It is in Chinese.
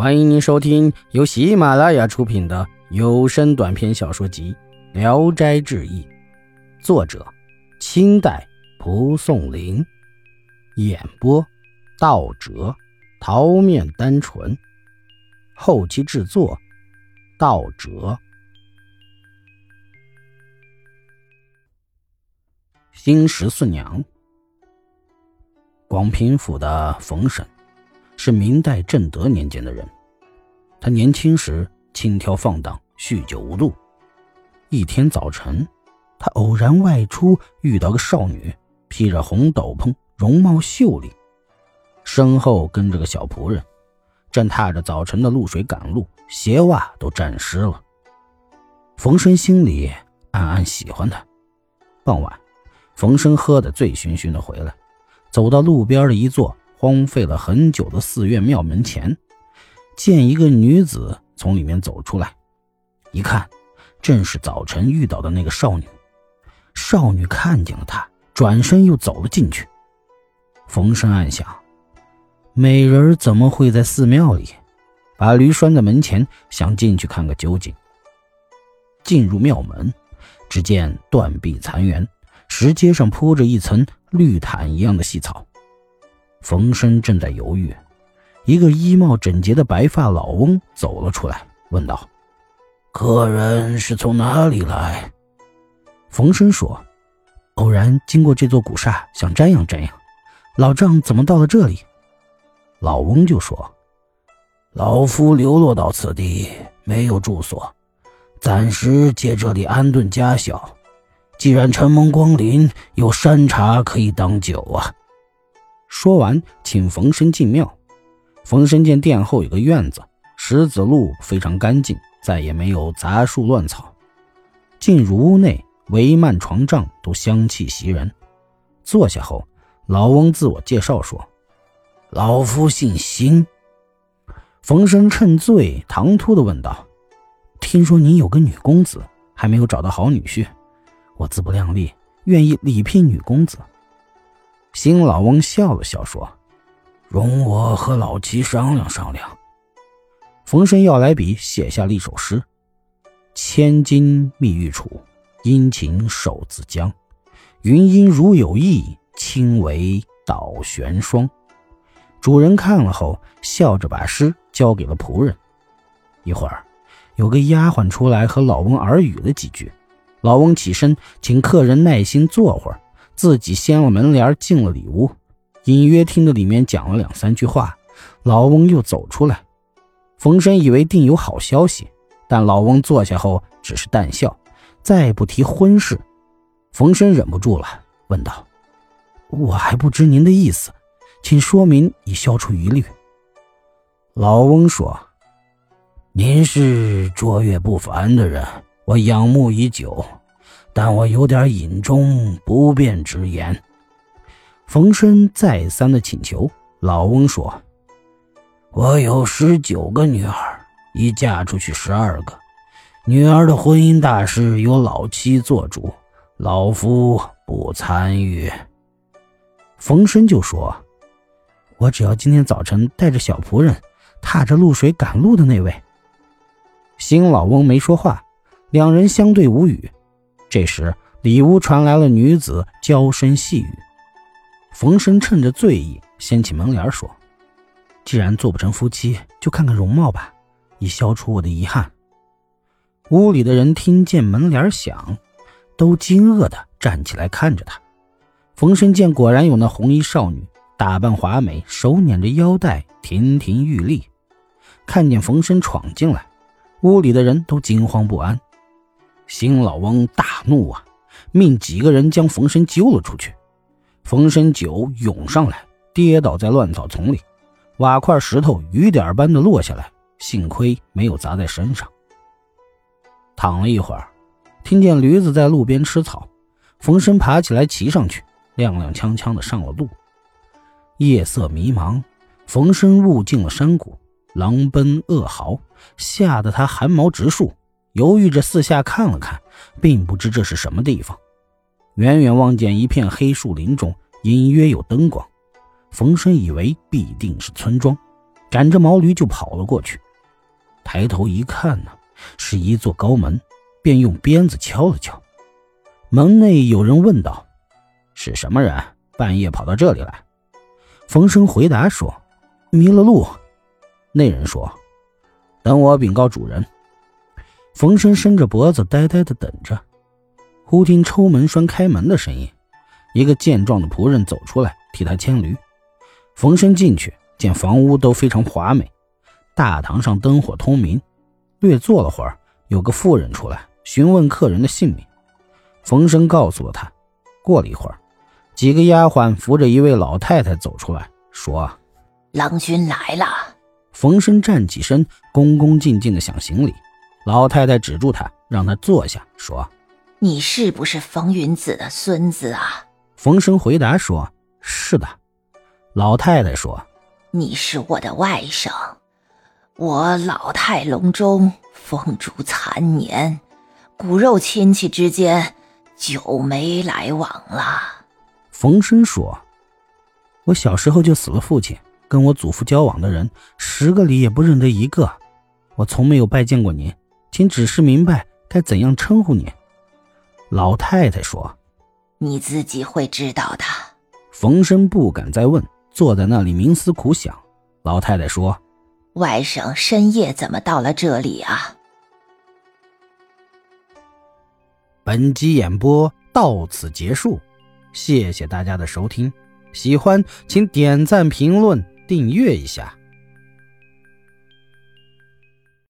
欢迎您收听由喜马拉雅出品的有声短篇小说集《聊斋志异》，作者：清代蒲松龄，演播：道哲、桃面单纯，后期制作：道哲。新十四娘，广平府的冯婶。是明代正德年间的人，他年轻时轻佻放荡，酗酒无度。一天早晨，他偶然外出，遇到个少女，披着红斗篷，容貌秀丽，身后跟着个小仆人，正踏着早晨的露水赶路，鞋袜都沾湿了。冯生心里暗暗喜欢她。傍晚，冯生喝得醉醺醺的回来，走到路边的一座。荒废了很久的寺院庙门前，见一个女子从里面走出来，一看，正是早晨遇到的那个少女。少女看见了他，转身又走了进去。冯生暗想：美人怎么会在寺庙里？把驴拴在门前，想进去看个究竟。进入庙门，只见断壁残垣，石阶上铺着一层绿毯一样的细草。冯生正在犹豫，一个衣帽整洁的白发老翁走了出来，问道：“客人是从哪里来？”冯生说：“偶然经过这座古刹，想瞻仰瞻仰。老丈怎么到了这里？”老翁就说：“老夫流落到此地，没有住所，暂时借这里安顿家小。既然承蒙光临，有山茶可以当酒啊。”说完，请冯生进庙。冯生见殿后有个院子，石子路非常干净，再也没有杂树乱草。进入屋内，帷幔床帐都香气袭人。坐下后，老翁自我介绍说：“老夫姓辛。”冯生趁醉，唐突地问道：“听说您有个女公子，还没有找到好女婿，我自不量力，愿意礼聘女公子。”新老翁笑了笑说：“容我和老齐商量商量。”冯生要来笔，写下了一首诗：“千金觅玉楚，殷勤手自将。云阴如有意，轻为倒悬霜。”主人看了后，笑着把诗交给了仆人。一会儿，有个丫鬟出来和老翁耳语了几句。老翁起身，请客人耐心坐会儿。自己掀了门帘，进了里屋，隐约听着里面讲了两三句话。老翁又走出来，冯生以为定有好消息，但老翁坐下后只是淡笑，再不提婚事。冯生忍不住了，问道：“我还不知您的意思，请说明，以消除疑虑。”老翁说：“您是卓越不凡的人，我仰慕已久。”但我有点隐中不便直言。冯生再三的请求，老翁说：“我有十九个女儿，已嫁出去十二个，女儿的婚姻大事由老妻做主，老夫不参与。”冯生就说：“我只要今天早晨带着小仆人，踏着露水赶路的那位。”新老翁没说话，两人相对无语。这时，里屋传来了女子娇声细语。冯生趁着醉意，掀起门帘说：“既然做不成夫妻，就看看容貌吧，以消除我的遗憾。”屋里的人听见门帘响，都惊愕地站起来看着他。冯生见果然有那红衣少女，打扮华美，手捻着腰带，亭亭玉立。看见冯生闯进来，屋里的人都惊慌不安。新老翁大怒啊，命几个人将冯生揪了出去。冯申酒涌上来，跌倒在乱草丛里，瓦块石头雨点般的落下来，幸亏没有砸在身上。躺了一会儿，听见驴子在路边吃草，冯申爬起来骑上去，踉踉跄跄的上了路。夜色迷茫，冯申误进了山谷，狼奔恶嚎，吓得他汗毛直竖。犹豫着四下看了看，并不知这是什么地方。远远望见一片黑树林中隐约有灯光，冯生以为必定是村庄，赶着毛驴就跑了过去。抬头一看呢，是一座高门，便用鞭子敲了敲。门内有人问道：“是什么人？半夜跑到这里来？”冯生回答说：“迷了路。”那人说：“等我禀告主人。”冯生伸着脖子，呆呆的等着。忽听抽门栓开门的声音，一个健壮的仆人走出来替他牵驴。冯生进去，见房屋都非常华美，大堂上灯火通明。略坐了会儿，有个妇人出来询问客人的姓名。冯生告诉了他。过了一会儿，几个丫鬟扶着一位老太太走出来，说：“郎君来了。”冯生站起身，恭恭敬敬的想行礼。老太太止住他，让他坐下，说。你是不是冯云子的孙子啊？冯生回答说：“是的。”老太太说：“你是我的外甥，我老态龙钟，风烛残年，骨肉亲戚之间久没来往了。”冯生说：“我小时候就死了父亲，跟我祖父交往的人十个里也不认得一个，我从没有拜见过您，请指示明白该怎样称呼您。”老太太说：“你自己会知道的。”冯生不敢再问，坐在那里冥思苦想。老太太说：“外甥深夜怎么到了这里啊？”本集演播到此结束，谢谢大家的收听。喜欢请点赞、评论、订阅一下。